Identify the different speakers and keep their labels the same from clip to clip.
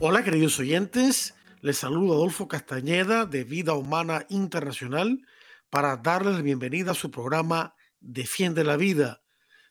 Speaker 1: Hola queridos oyentes, les saludo Adolfo Castañeda de Vida Humana Internacional para darles la bienvenida a su programa Defiende la Vida.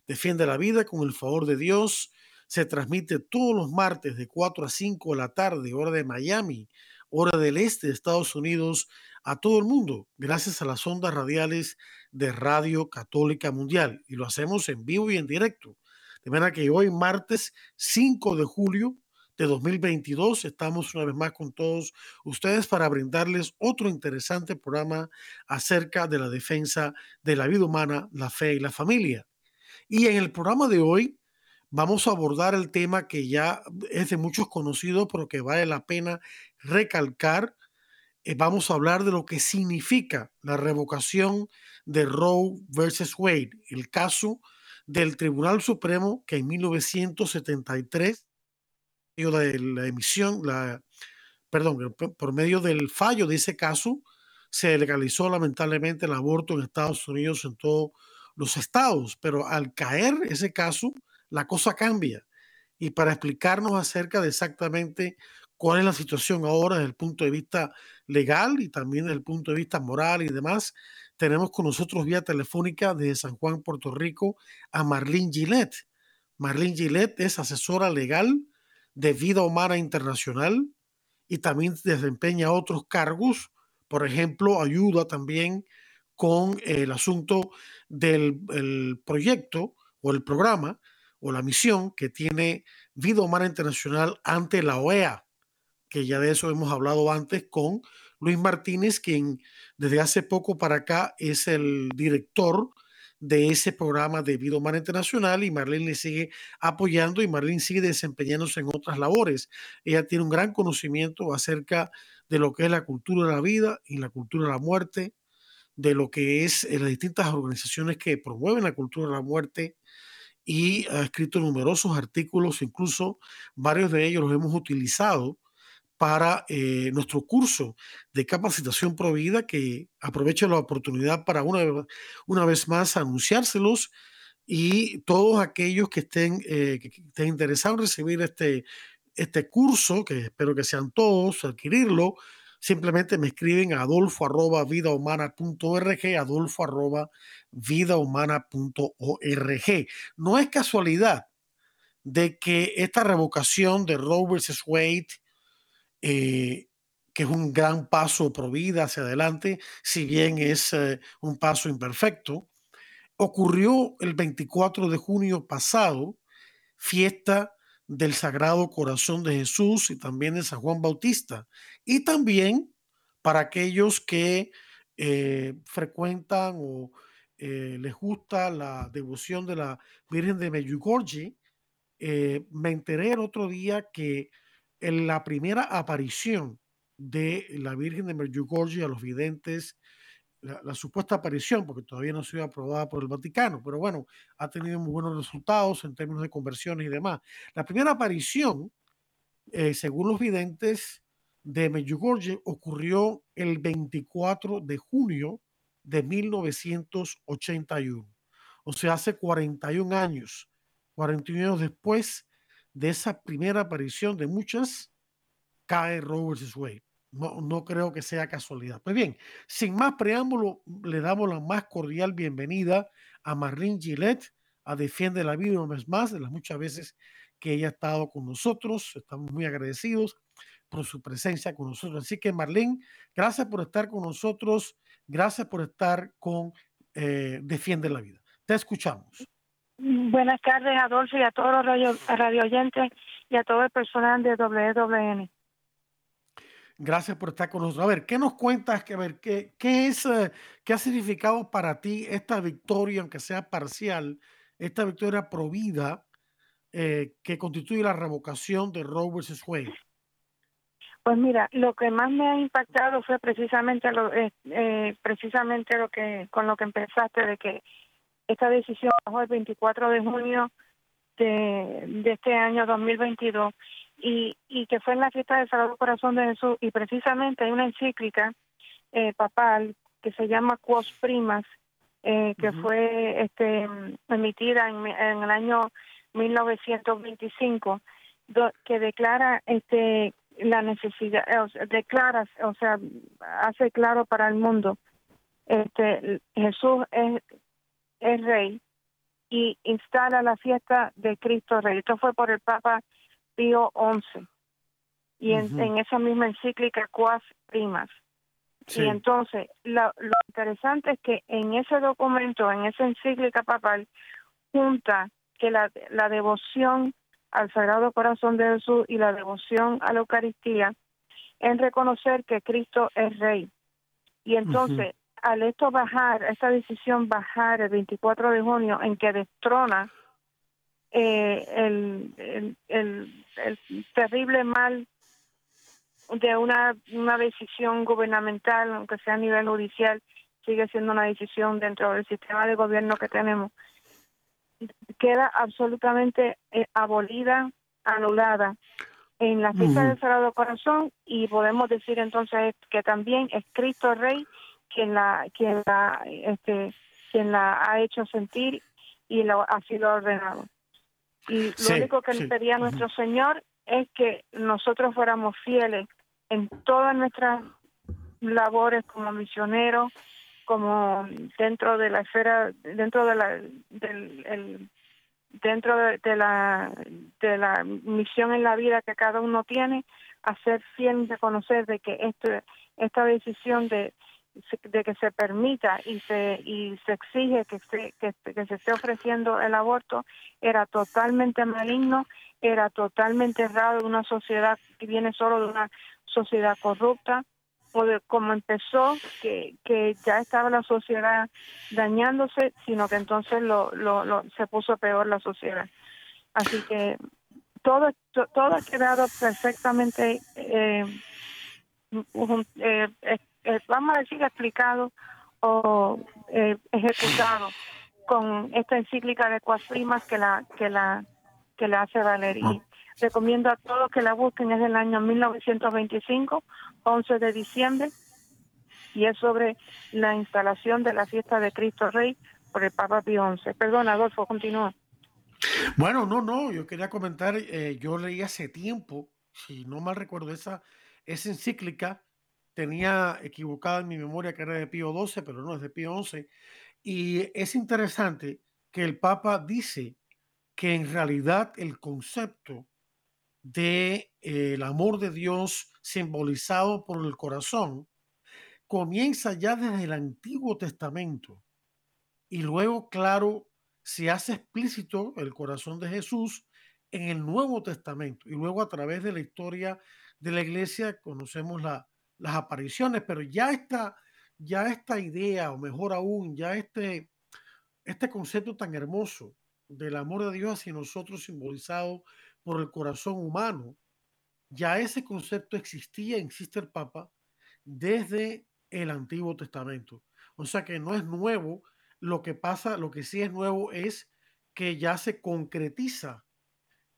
Speaker 1: Defiende la Vida con el favor de Dios. Se transmite todos los martes de 4 a 5 de la tarde, hora de Miami, hora del este de Estados Unidos, a todo el mundo, gracias a las ondas radiales de Radio Católica Mundial. Y lo hacemos en vivo y en directo. De manera que hoy, martes 5 de julio, de 2022. Estamos una vez más con todos ustedes para brindarles otro interesante programa acerca de la defensa de la vida humana, la fe y la familia. Y en el programa de hoy vamos a abordar el tema que ya es de muchos conocidos, pero que vale la pena recalcar. Eh, vamos a hablar de lo que significa la revocación de Roe versus Wade, el caso del Tribunal Supremo que en 1973 de la emisión, la, perdón, por medio del fallo de ese caso, se legalizó lamentablemente el aborto en Estados Unidos en todos los estados, pero al caer ese caso, la cosa cambia. Y para explicarnos acerca de exactamente cuál es la situación ahora desde el punto de vista legal y también desde el punto de vista moral y demás, tenemos con nosotros vía telefónica desde San Juan, Puerto Rico, a Marlene Gillette. Marlene Gillette es asesora legal de vida humana internacional y también desempeña otros cargos. Por ejemplo, ayuda también con el asunto del proyecto o el programa o la misión que tiene Vida Humana Internacional ante la OEA, que ya de eso hemos hablado antes con Luis Martínez, quien desde hace poco para acá es el director de ese programa de Vida Humana Internacional y Marlene le sigue apoyando y Marlene sigue desempeñándose en otras labores. Ella tiene un gran conocimiento acerca de lo que es la cultura de la vida y la cultura de la muerte, de lo que es eh, las distintas organizaciones que promueven la cultura de la muerte y ha escrito numerosos artículos, incluso varios de ellos los hemos utilizado para eh, nuestro curso de capacitación provida, que aprovecho la oportunidad para una, una vez más anunciárselos y todos aquellos que estén, eh, que estén interesados en recibir este, este curso, que espero que sean todos, adquirirlo, simplemente me escriben a adolfo arroba vidahumana.org, adolfo arroba vidahumana.org. No es casualidad de que esta revocación de Roe vs. Wade eh, que es un gran paso pro vida hacia adelante, si bien es eh, un paso imperfecto, ocurrió el 24 de junio pasado, fiesta del Sagrado Corazón de Jesús y también de San Juan Bautista. Y también para aquellos que eh, frecuentan o les gusta la devoción de la Virgen de Medjugorje, me enteré el otro día que en la primera aparición de la Virgen de Medjugorje a los videntes, la, supuesta aparición, porque todavía no ha sido aprobada por el Vaticano, pero bueno, ha tenido muy buenos resultados en términos de conversiones y demás. La primera aparición, eh, según los videntes de Medjugorje, ocurrió el 24 de junio de 1981, o sea, hace 41 años, 41 años después de esa primera aparición de muchas, cae Roberts Wade. No, no creo que sea casualidad. Pues bien, sin más preámbulo, le damos la más cordial bienvenida a Marlene Gillette, a Defiende la Vida una vez más, de las muchas veces que ella ha estado con nosotros. Estamos muy agradecidos por su presencia con nosotros. Así que Marlene, gracias por estar con nosotros, gracias por estar con eh, Defiende la Vida. Te escuchamos.
Speaker 2: Buenas tardes, Adolfo, y a todos los radio, radio oyentes y a todo el personal de WWN.
Speaker 1: Gracias por estar con nosotros. A ver, ¿qué nos cuentas? Que, ver, ¿qué, qué, es, eh, ¿Qué ha significado para ti esta victoria, aunque sea parcial, esta victoria provida eh, que constituye la revocación de Roe vs. Wade?
Speaker 2: Pues mira, lo que más me ha impactado fue precisamente lo, eh, eh, precisamente lo que con lo que empezaste de que esta decisión bajó el 24 de junio de, de este año 2022 y, y que fue en la fiesta del Sagrado Corazón de Jesús y precisamente hay una encíclica eh, papal que se llama Quos Primas eh, que fue este emitida en, en el año 1925 que declara este la necesidad o sea, declara o sea hace claro para el mundo este Jesús es, es rey y instala la fiesta de Cristo Rey. Esto fue por el Papa Pío XI. Y en, esa misma encíclica, Quas Primas. Y entonces, lo, interesante es que en ese documento, en esa encíclica papal, junta que la, la devoción al Sagrado Corazón de Jesús y la devoción a la Eucaristía en reconocer que Cristo es Rey. Y entonces, al esto bajar, esta decisión bajar el 24 de junio en que destrona eh, el, el, el, terrible mal de una, una decisión gubernamental, aunque sea a nivel judicial, sigue siendo una decisión dentro del sistema de gobierno que tenemos, queda absolutamente eh, abolida, anulada en la fiesta del Sagrado Corazón y podemos decir entonces que también es Cristo Rey quien la quien la este quien la ha hecho sentir y lo ha sido ordenado. Y lo único que le pedía a nuestro Señor es que nosotros fuéramos fieles en todas nuestras labores como misioneros como dentro de la esfera dentro de la del el, dentro de, de, la de la misión en la vida que cada uno tiene hacer fiel y reconocer de que este esta decisión de de que se permita y se y se exige que se, que, se esté ofreciendo el aborto era totalmente maligno, era totalmente errado de una sociedad que viene solo de una sociedad corrupta o de cómo empezó, que, que ya estaba la sociedad dañándose, sino que entonces lo, lo, se puso peor la sociedad. Así que todo, todo ha quedado perfectamente eh, eh, eh, vamos a decir, explicado o eh, ejecutado con esta encíclica de Cuasprimas que la que la que la hace valer y recomiendo a todos que la busquen es del año 1925 11 de diciembre y es sobre la instalación de la fiesta de Cristo Rey por el Papa Pío XI. Perdón, Adolfo, continúa.
Speaker 1: Bueno, no, no, yo quería comentar, eh, yo leí hace tiempo, si no mal recuerdo, esa, esa encíclica tenía equivocada en mi memoria que era de Pío XII, pero no es de Pío XI. Y es interesante que el Papa dice que en realidad el concepto de eh, el amor de Dios simbolizado por el corazón comienza ya desde el Antiguo Testamento y luego, claro, se hace explícito el corazón de Jesús en el Nuevo Testamento y luego a través de la historia de la iglesia conocemos la, las apariciones, pero ya esta, ya esta idea, o mejor aún, ya este, este concepto tan hermoso del amor de Dios hacia nosotros simbolizado por el corazón humano, ya ese concepto existía, existe el Papa, desde el Antiguo Testamento. O sea que no es nuevo, lo que pasa, lo que sí es nuevo es que ya se concretiza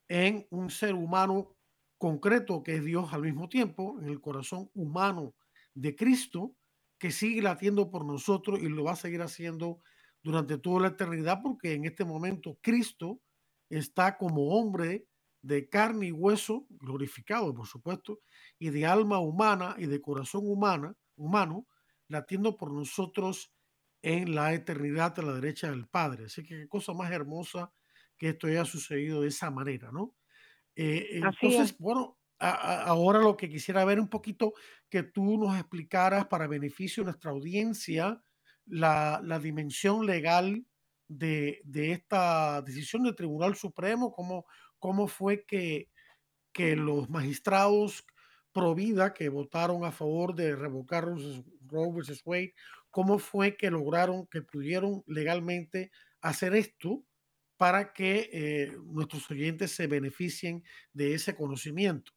Speaker 1: en un ser humano concreto que es Dios al mismo tiempo, en el corazón humano de Cristo, que sigue latiendo por nosotros y lo va a seguir haciendo durante toda la eternidad, porque en este momento Cristo está como hombre de carne y hueso, glorificado por supuesto, y de alma humana y de corazón humana, humano, latiendo por nosotros en la eternidad a la derecha del Padre. Así que qué cosa más hermosa que esto haya sucedido de esa manera, ¿no? Eh, entonces, bueno, ahora lo que quisiera ver un poquito que tú nos explicaras para beneficio de nuestra audiencia la, la dimensión legal de, de, esta decisión del Tribunal Supremo, cómo, cómo fue que, que los magistrados pro vida que votaron a favor de revocar Roe vs. Wade, cómo fue que lograron, que pudieron legalmente hacer esto para que eh, nuestros oyentes se beneficien de ese conocimiento.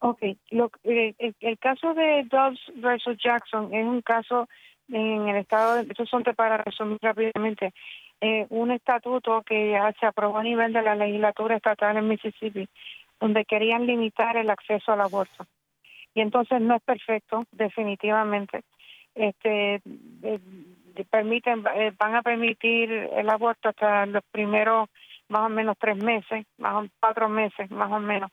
Speaker 2: Ok, lo, eh, el, caso de Dobbs versus Jackson es un caso en el estado, de, son para resumir rápidamente, eh, un estatuto que ya se aprobó a nivel de la legislatura estatal en Mississippi, donde querían limitar el acceso al aborto. Y entonces no es perfecto, definitivamente. Este, eh, permiten, van a permitir el aborto hasta los primeros más o menos tres meses, más o cuatro meses, más o menos.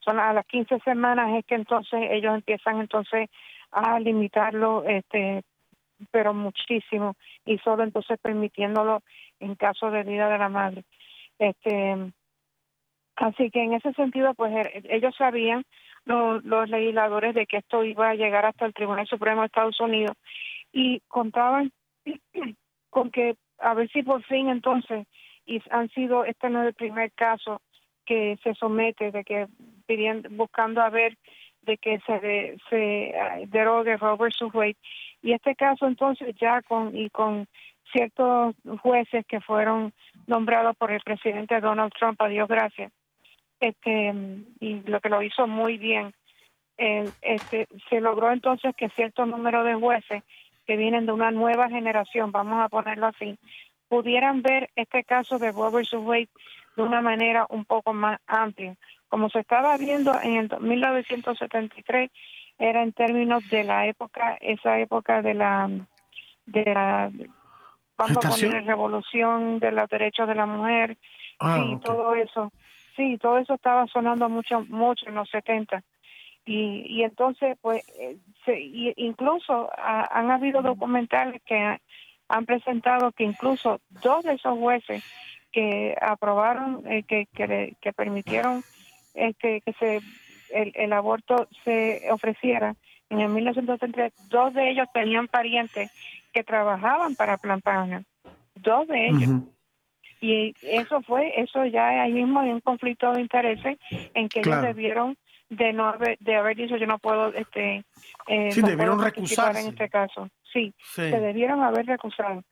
Speaker 2: Son a las 15 semanas es que entonces ellos empiezan entonces a limitarlo este pero muchísimo y solo entonces permitiéndolo en caso de vida de la madre. Este así que en ese sentido pues er, ellos sabían los, los legisladores de que esto iba a llegar hasta el Tribunal Supremo de Estados Unidos y contaban con que a ver si por fin entonces y han sido este no es el primer caso que se somete de que pidiendo, buscando a ver de que se, se uh, derogue Robert Wade. Y este caso entonces ya con y con ciertos jueces que fueron nombrados por el presidente Donald Trump, a Dios gracias, este, y lo que lo hizo muy bien, este, se logró entonces que cierto número de jueces que vienen de una nueva generación, vamos a ponerlo así, pudieran ver este caso de Robert Wade de una manera un poco más amplia. Como se estaba viendo en el 1973 era en términos de la época esa época de la de la vamos a poner revolución de los derechos de la mujer ah, sí todo eso. Sí todo eso estaba sonando mucho mucho en los 70 y y entonces pues eh, se, incluso han habido documentales que han presentado que incluso dos de esos jueces que aprobaron eh, que, que, que permitieron este, que se el, el, aborto se ofreciera en el 1933, dos de ellos tenían parientes que trabajaban para Plan dos de ellos. Y eso fue, eso ya ahí mismo hay un conflicto de intereses en que ellos debieron de no haber, de haber dicho yo no puedo este
Speaker 1: eh, sí, debieron recusarse.
Speaker 2: en este caso. Sí, se debieron haber recusado.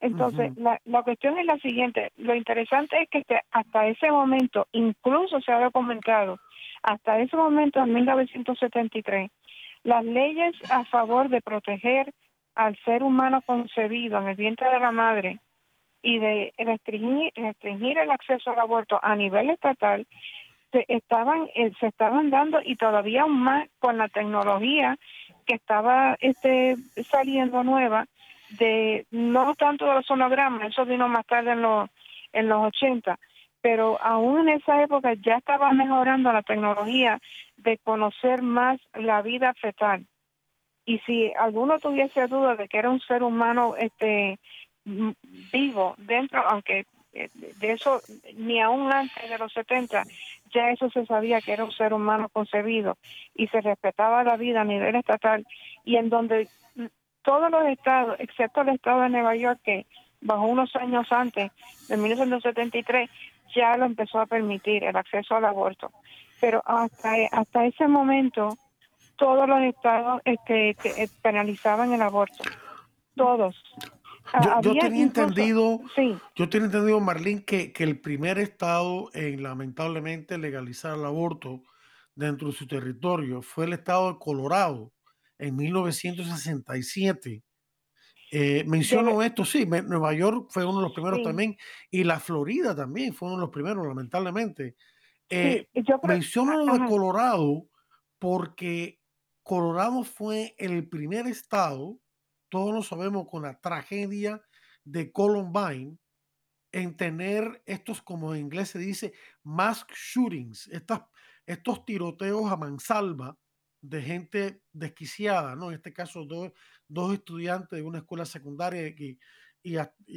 Speaker 2: Entonces, la, la cuestión es la siguiente. Lo interesante es que hasta ese momento, incluso se ha documentado, hasta ese momento, en 1973, las leyes a favor de proteger al ser humano concebido en el vientre de la madre y de restringir, restringir el acceso al aborto a nivel estatal se estaban eh, se estaban dando y todavía aún más con la tecnología que estaba este saliendo nueva de no tanto de los sonogramas, eso vino más tarde en los en los 80, pero aún en esa época ya estaba mejorando la tecnología de conocer más la vida fetal. Y si alguno tuviese duda de que era un ser humano este vivo dentro, aunque eh, de eso ni aún antes de los 70 ya eso se sabía que era un ser humano concebido y se respetaba la vida a nivel estatal y en donde todos los estados, excepto el estado de Nueva York, que bajo unos años antes, de 1973, ya lo empezó a permitir el acceso al aborto. Pero hasta, hasta ese momento, todos los estados este, eh, penalizaban el aborto. Todos.
Speaker 1: Yo, tenía entendido, yo tenía entendido, Marlene, que, que el primer estado en lamentablemente legalizar el aborto dentro de su territorio fue el estado de Colorado en 1967. Eh, menciono esto, sí, Nueva York fue uno de los primeros también y la Florida también fue uno de los primeros, lamentablemente. Eh, menciono lo de Colorado porque Colorado fue el primer estado, todos lo sabemos con la tragedia de Columbine, en tener estos, como en inglés se dice, mass shootings, estos tiroteos a mansalva de gente desquiciada, ¿no? En este caso, dos, dos estudiantes de una escuela secundaria y,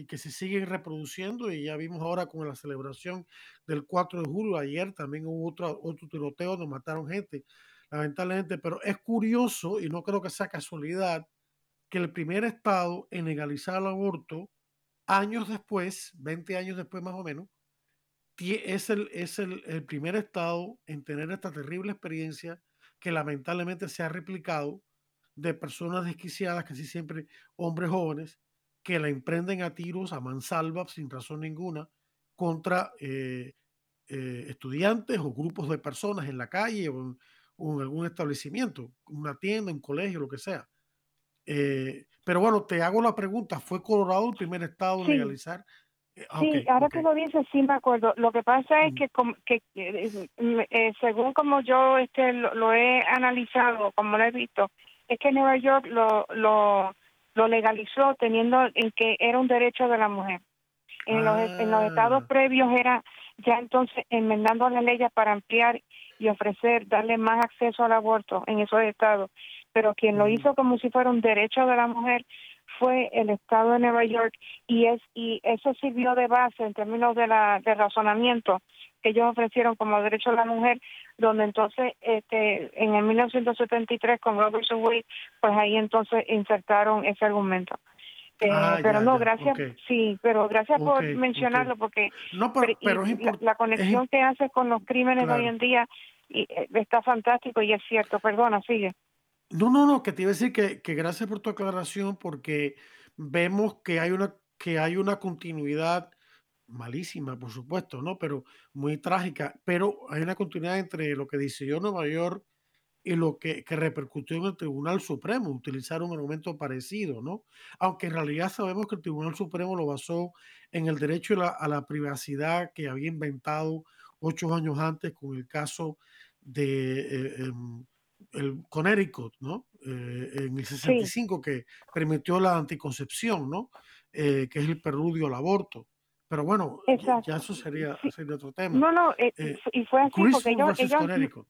Speaker 1: que se siguen reproduciendo y ya vimos ahora con la celebración del 4 de julio, ayer también hubo otro, otro tiroteo donde mataron gente, lamentablemente, pero es curioso y no creo que sea casualidad que el primer estado en legalizar el aborto, años después, 20 años después más o menos, es el, es el, primer estado en tener esta terrible experiencia que lamentablemente se ha replicado de personas desquiciadas, casi siempre hombres jóvenes, que la emprenden a tiros a mansalva sin razón ninguna contra eh, eh, estudiantes o grupos de personas en la calle o o en algún establecimiento, una tienda, un colegio, lo que sea. Eh, pero bueno, te hago la pregunta, ¿fue Colorado el primer estado en legalizar?
Speaker 2: Eh, ah, sí, ahora que lo dices, sí me acuerdo. Lo que pasa es que, que eh, según como yo este lo, he analizado, como lo he visto, es que Nueva York lo, lo, lo legalizó teniendo en que era un derecho de la mujer. En, los, en los estados ah. previos era ya entonces enmendando la ley para ampliar y ofrecer, darle más acceso al aborto en esos estados. Pero quien lo hizo como si fuera un derecho de la mujer fue el estado de Nueva York y es y eso sirvió de base en términos de la de razonamiento que ellos ofrecieron como derecho a la mujer donde entonces este en el 1973 con Robertson Wade pues ahí entonces insertaron ese argumento. Eh, ah, pero no, gracias, sí, pero gracias por mencionarlo porque
Speaker 1: no, pero,
Speaker 2: la, conexión que hace con los crímenes de hoy en día y, eh, está fantástico y es cierto, perdona, sigue.
Speaker 1: No, no, no, que te iba a decir que, que gracias por tu aclaración porque vemos que hay una que hay una continuidad malísima, por supuesto, ¿no? Pero muy trágica, pero hay una continuidad entre lo que decidió Nueva York y lo que, que, repercutió en el Tribunal Supremo, utilizar un argumento parecido, ¿no? Aunque en realidad sabemos que el Tribunal Supremo lo basó en el derecho a la, privacidad que había inventado ocho años antes con el caso de eh, em, el Connecticut, ¿no? Eh, en el 65 que permitió la anticoncepción, ¿no? Eh, que es el preludio al aborto. Pero bueno, ya eso sería, otro tema.
Speaker 2: No, no, y fue así porque ellos,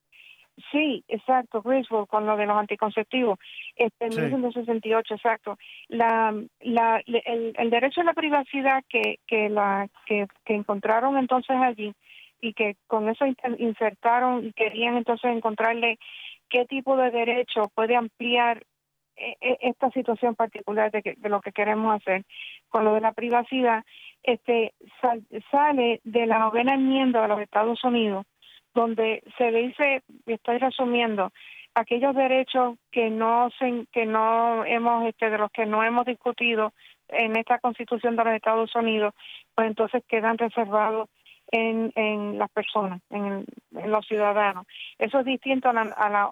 Speaker 2: Sí, exacto, Griswold, con lo de los anticonceptivos, este, en 1968, exacto. La, la, el, el, derecho a la privacidad que, que, la, que, que encontraron entonces allí y que con eso insertaron y querían entonces encontrarle qué tipo de derecho puede ampliar e, e, esta situación particular de, de lo que queremos hacer con lo de la privacidad, este sale de la novena enmienda de los Estados Unidos donde se dice, estoy resumiendo, aquellos derechos que no se, que no hemos este de los que no hemos discutido en esta Constitución de los Estados Unidos, pues entonces quedan reservados en, en las personas, en, los ciudadanos. Eso es distinto a la,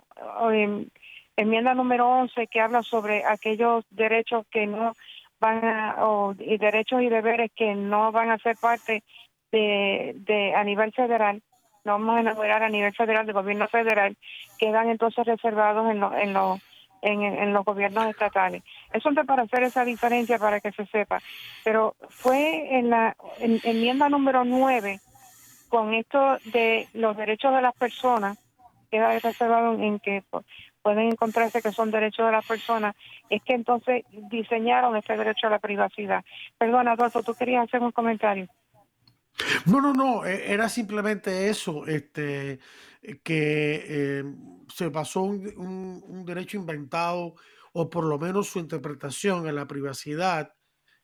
Speaker 2: enmienda número 11 que habla sobre aquellos derechos que no van a, o y derechos y deberes que no van a ser parte de, de a nivel federal no vamos a enamorar a nivel federal, del gobierno federal, quedan entonces reservados en, en, los en, los gobiernos estatales. Eso es para hacer esa diferencia, para que se sepa. Pero fue en la enmienda número 9, con esto de los derechos de las personas, queda reservado en que pueden encontrarse que son derechos de las personas, es que entonces diseñaron este derecho a la privacidad. Perdona, Adolfo, tú querías hacer un comentario.
Speaker 1: No, no, no, e, era simplemente eso, este, que eh, se pasó un, derecho inventado, o por lo menos su interpretación en la privacidad,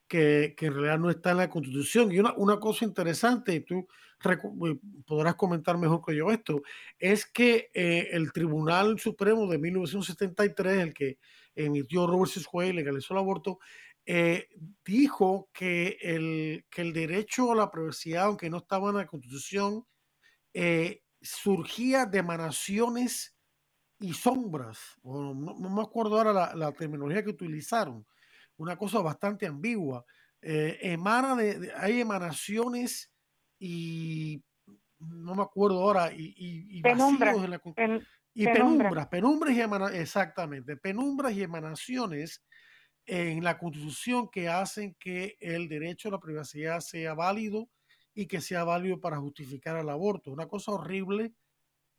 Speaker 1: que, en realidad no está en la Constitución. Y una, una cosa interesante, y tú eh, podrás comentar mejor que yo esto, es que eh, el Tribunal Supremo de 1973, el que emitió Robert Wade, legalizó el aborto, eh, dijo que el, que el derecho a la privacidad, aunque no estaba en la Constitución, eh, surgía de emanaciones y sombras. no, me acuerdo ahora la, terminología que utilizaron. Una cosa bastante ambigua. Eh, emana de, hay emanaciones y no me acuerdo ahora y, y,
Speaker 2: penumbras,
Speaker 1: y penumbras, penumbras y emanaciones, exactamente, penumbras y emanaciones en la Constitución que hacen que el derecho a la privacidad sea válido y que sea válido para justificar el aborto. Una cosa horrible,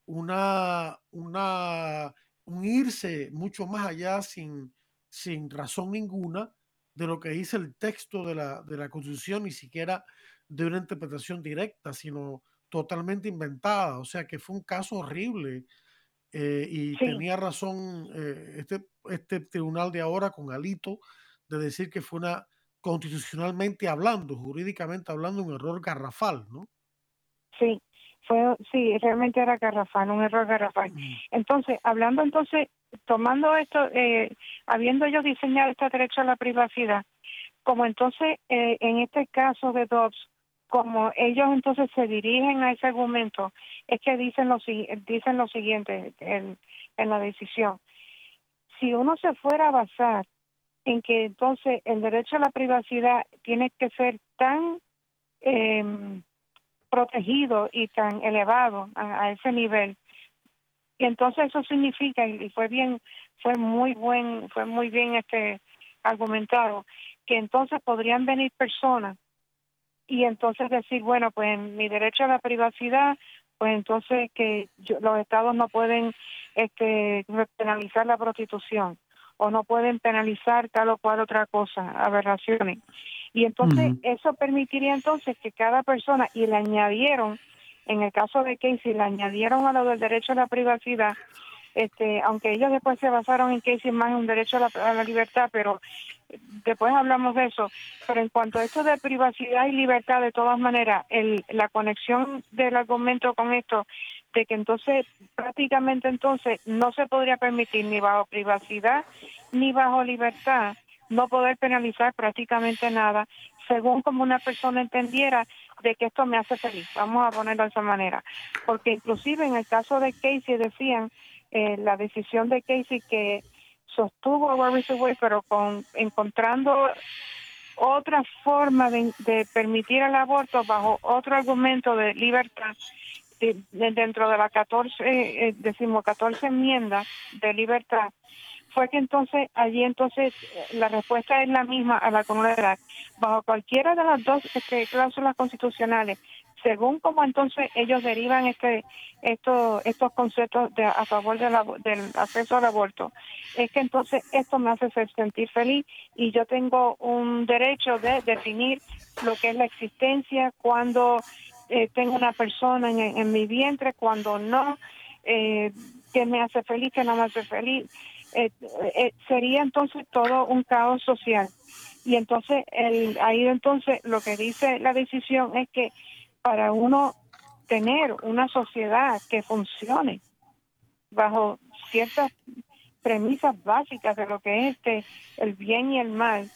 Speaker 1: una, una, un irse mucho más allá sin, sin razón ninguna de lo que dice el texto de la, de la Constitución, ni siquiera de una interpretación directa, sino totalmente inventada. O sea que fue un caso horrible eh, y tenía razón eh, este, este tribunal de ahora con Alito de decir que fue una constitucionalmente hablando, jurídicamente hablando, un error garrafal, ¿no?
Speaker 2: Sí, fue, sí, realmente era garrafal, un error garrafal. Mm. Entonces, hablando entonces, tomando esto, eh, habiendo ellos diseñado este derecho a la privacidad, como entonces en este caso de Dobbs como ellos entonces se dirigen a ese argumento, es que dicen lo, dicen lo siguiente en, en la decisión. Si uno se fuera a basar en que entonces el derecho a la privacidad tiene que ser tan eh, protegido y tan elevado a, ese nivel, y entonces eso significa y fue bien, fue muy buen, fue muy bien este argumentado que entonces podrían venir personas y entonces decir, bueno, pues mi derecho a la privacidad, pues entonces que los estados no pueden este, penalizar la prostitución o no pueden penalizar tal o cual otra cosa, aberraciones. Y entonces eso permitiría entonces que cada persona, y le añadieron, en el caso de Casey, le añadieron a lo del derecho a la privacidad, este, aunque ellos después se basaron en Casey más en un derecho a la, libertad, pero después hablamos de eso, pero en cuanto a esto de privacidad y libertad, de todas maneras, el, la conexión del argumento con esto, de que entonces prácticamente entonces no se podría permitir ni bajo privacidad ni bajo libertad no poder penalizar prácticamente nada, según como una persona entendiera de que esto me hace feliz, vamos a ponerlo de esa manera, porque inclusive en el caso de Casey decían eh, la decisión de Casey que sostuvo a Wade, pero con encontrando otra forma de, permitir el aborto bajo otro argumento de libertad dentro de la 14, eh, decimos 14 enmiendas de libertad, fue que entonces allí entonces la respuesta es la misma a la comunidad. Bajo cualquiera de las dos este, cláusulas constitucionales según como entonces ellos derivan este estos estos conceptos de, a favor de del acceso al aborto es que entonces esto me hace sentir feliz y yo tengo un derecho de definir lo que es la existencia cuando eh, tengo una persona en, mi vientre cuando no eh, que me hace feliz que no me hace feliz. Eh, sería entonces todo un caos social. Y entonces el, ahí entonces lo que dice la decisión es que para uno tener una sociedad que funcione bajo ciertas premisas básicas de lo que es este, el bien y el mal,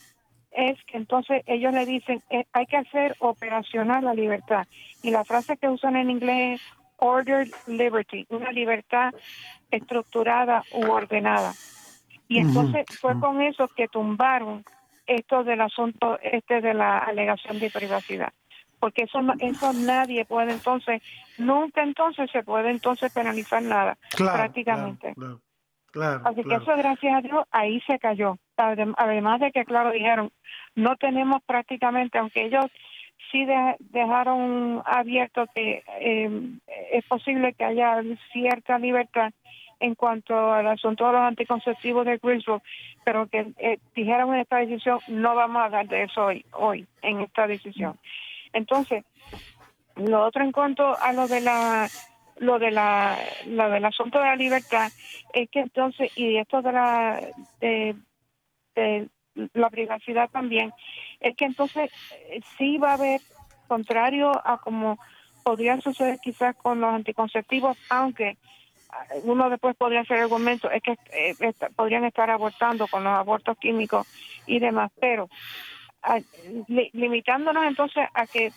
Speaker 2: es que entonces ellos le dicen eh, hay que hacer operacional la libertad. Y la frase que usan en inglés es ordered liberty, una libertad estructurada u ordenada. Y entonces fue con eso que tumbaron esto del asunto este de la alegación de privacidad porque eso eso nadie puede entonces nunca entonces se puede entonces penalizar nada prácticamente. claro, así que eso gracias a Dios ahí se cayó. Además de que claro dijeron no tenemos prácticamente aunque ellos sí dejaron abierto que eh, es posible que haya cierta libertad en cuanto al asunto de los anticonceptivos de Greensboro, pero que eh, dijeron en esta decisión no vamos a hablar de eso hoy, hoy en esta decisión. Entonces, lo otro en cuanto a lo de la lo de la lo del asunto de la libertad es que entonces y esto de la de, la privacidad también es que entonces eh, sí va a haber contrario a como podría suceder quizás con los anticonceptivos aunque eh, uno después podría hacer argumento es que eh, podrían estar abortando con los abortos químicos y demás pero limitándonos entonces a que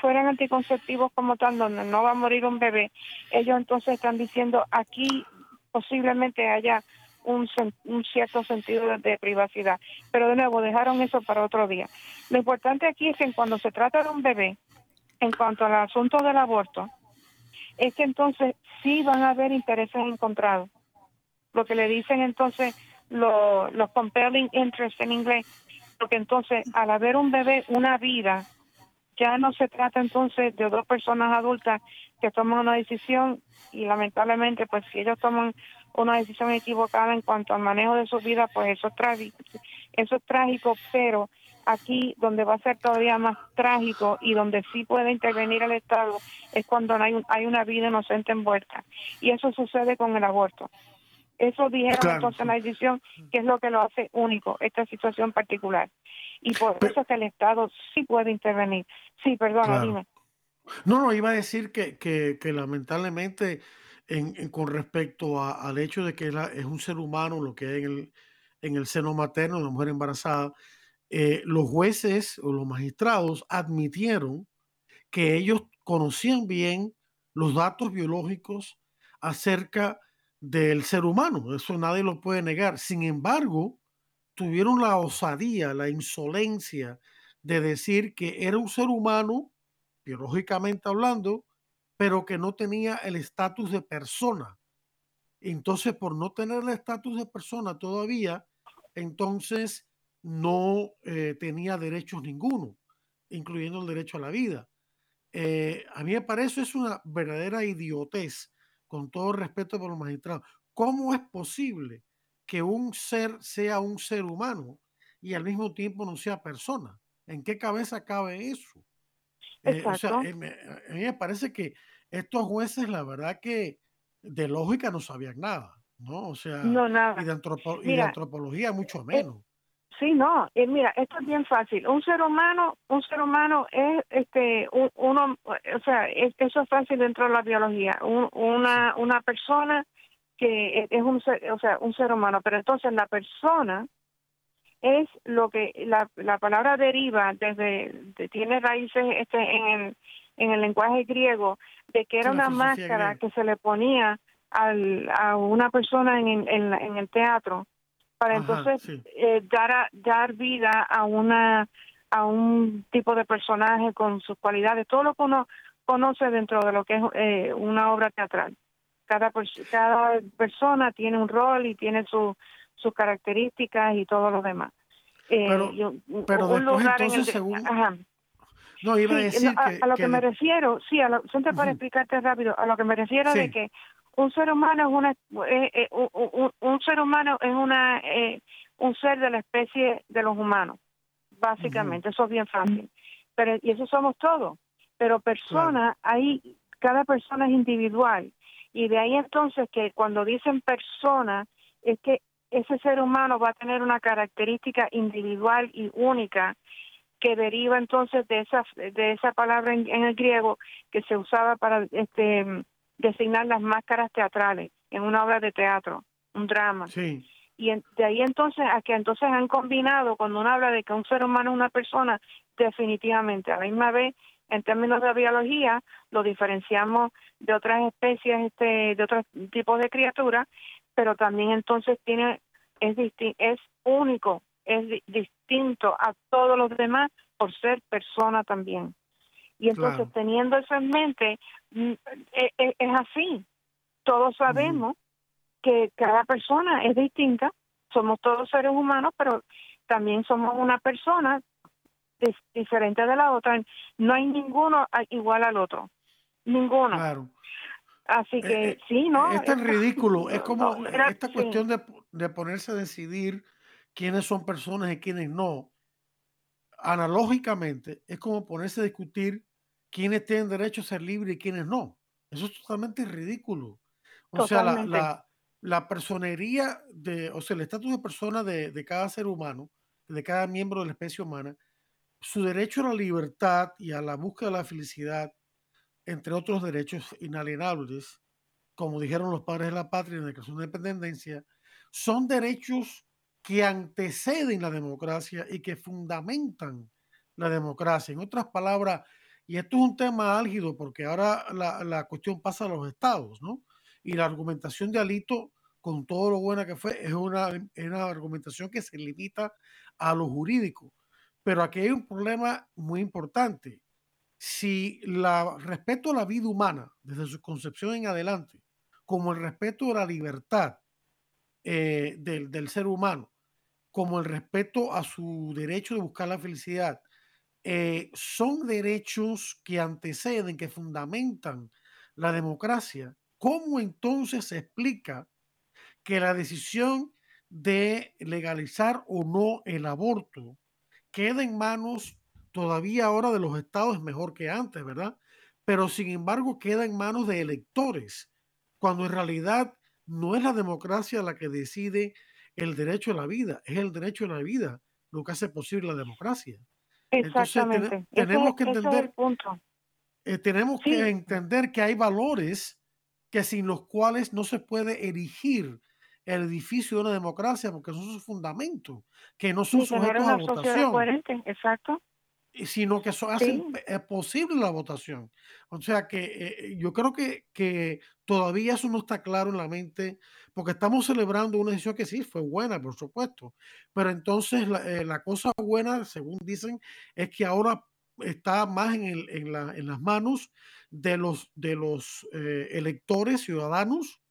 Speaker 2: fueran anticonceptivos como tal, donde no va a morir un bebé, ellos entonces están diciendo aquí posiblemente haya un, cierto sentido de, privacidad. Pero de nuevo, dejaron eso para otro día. Lo importante aquí es que cuando se trata de un bebé, en cuanto al asunto del aborto, es que entonces sí van a haber intereses encontrados. Lo que le dicen entonces los compelling interests en inglés, porque entonces al haber un bebé, una vida, ya no se trata entonces de dos personas adultas que toman una decisión y lamentablemente pues si ellos toman una decisión equivocada en cuanto al manejo de su vida, pues eso es trágico, eso es trágico, pero aquí donde va a ser todavía más trágico y donde sí puede intervenir el Estado es cuando hay, hay una vida inocente envuelta. Y eso sucede con el aborto. Eso dijeron entonces en la decisión, que es lo que lo hace único, esta situación particular. Y por eso es que el Estado sí puede intervenir. Sí, perdona, dime.
Speaker 1: No, no, iba a decir que, que, que lamentablemente en, con respecto al hecho de que es un ser humano lo que hay en el, en el seno materno, la mujer embarazada, eh, los jueces o los magistrados admitieron que ellos conocían bien los datos biológicos acerca del ser humano. Eso nadie lo puede negar. Sin embargo, tuvieron la osadía, la insolencia de decir que era un ser humano, biológicamente hablando, pero que no tenía el estatus de persona. Entonces, por no tener el estatus de persona todavía, entonces no eh, tenía derechos ninguno, incluyendo el derecho a la vida. Eh, a mí me parece es una verdadera idiotez, con todo respeto por los magistrados. ¿Cómo es posible que un ser sea un ser humano y al mismo tiempo no sea persona? ¿En qué cabeza cabe eso? Eh, a mí me parece que estos jueces, la verdad que de lógica no sabían nada, ¿no? O sea, Y, de antropología mucho menos.
Speaker 2: Sí, no, mira, esto es bien fácil. Un ser humano, un ser humano es, este, uno, o sea, eso es fácil dentro de la biología. una, una persona que es un ser, o sea, un ser humano, pero entonces la persona es lo que la, la palabra deriva desde, tiene raíces este en el en el lenguaje griego de que era una máscara que se le ponía al, a una persona en, en, el teatro para entonces eh, dar dar vida a una a un tipo de personaje con sus cualidades. Todo lo que uno conoce dentro de lo que es eh, una obra teatral. Cada cada persona tiene un rol y tiene su, sus características y todo lo demás.
Speaker 1: Eh, pero, un, lugar en el, no, iba a decir
Speaker 2: a, lo que, me refiero, sí, a lo, para explicarte rápido, a lo que me refiero de que un ser humano es una, eh, eh, un, ser humano es una, eh, un ser de la especie de los humanos, básicamente, eso es bien fácil. Pero, y eso somos todos, pero persona, ahí, cada persona es individual. Y de ahí entonces que cuando dicen persona, es que ese ser humano va a tener una característica individual y única que deriva entonces de esa de esa palabra en, el griego que se usaba para este designar las máscaras teatrales en una obra de teatro, un drama.
Speaker 1: Sí.
Speaker 2: Y de ahí entonces a que entonces han combinado cuando uno habla de que un ser humano es una persona, definitivamente a la misma vez en términos de biología lo diferenciamos de otras especies este de otros tipos de criaturas, pero también entonces tiene es es único es distinto a todos los demás por ser persona también. Y entonces teniendo eso en mente, mm, e, e, es, así. Todos sabemos que cada persona es distinta, somos todos seres humanos, pero también somos una persona diferente de la otra. No hay ninguno igual al otro. Ninguno.
Speaker 1: Claro.
Speaker 2: Así eh, que eh, sí, ¿no?
Speaker 1: Es tan ridículo. Es como esta cuestión de, de ponerse a decidir quiénes son personas y quiénes no, analógicamente es como ponerse a discutir quiénes tienen derecho a ser libres y quiénes no. Eso es totalmente ridículo. O sea, la, la, personería, de, o sea, el estatus de persona de, de, cada ser humano, de cada miembro de la especie humana, su derecho a la libertad y a la búsqueda de la felicidad, entre otros derechos inalienables, como dijeron los padres de la patria en la declaración de independencia, son derechos que anteceden la democracia y que fundamentan la democracia. En otras palabras, y esto es un tema álgido porque ahora la, cuestión pasa a los estados, ¿no? Y la argumentación de Alito, con todo lo buena que fue, es una, una argumentación que se limita a lo jurídico. Pero aquí hay un problema muy importante. Si la respeto a la vida humana, desde su concepción en adelante, como el respeto a la libertad eh, del, del ser humano, como el respeto a su derecho de buscar la felicidad, eh, son derechos que anteceden, que fundamentan la democracia. ¿Cómo entonces se explica que la decisión de legalizar o no el aborto queda en manos todavía ahora de los estados mejor que antes, ¿verdad? Pero sin embargo queda en manos de electores, cuando en realidad no es la democracia la que decide el derecho a la vida, es el derecho a la vida lo que hace posible la democracia.
Speaker 2: Exactamente.
Speaker 1: tenemos que entender, eh, tenemos que entender que hay valores que sin los cuales no se puede erigir el edificio de una democracia porque son sus fundamentos, que no son sujetos a votación.
Speaker 2: Exacto.
Speaker 1: sino que eso hace posible la votación. O sea que eh, yo creo que, que todavía eso no está claro en la mente, porque estamos celebrando una decisión que sí fue buena, por supuesto, pero entonces la, eh, la cosa buena, según dicen, es que ahora está más en, el, en, la, en las manos de los, de los eh, electores, ciudadanos,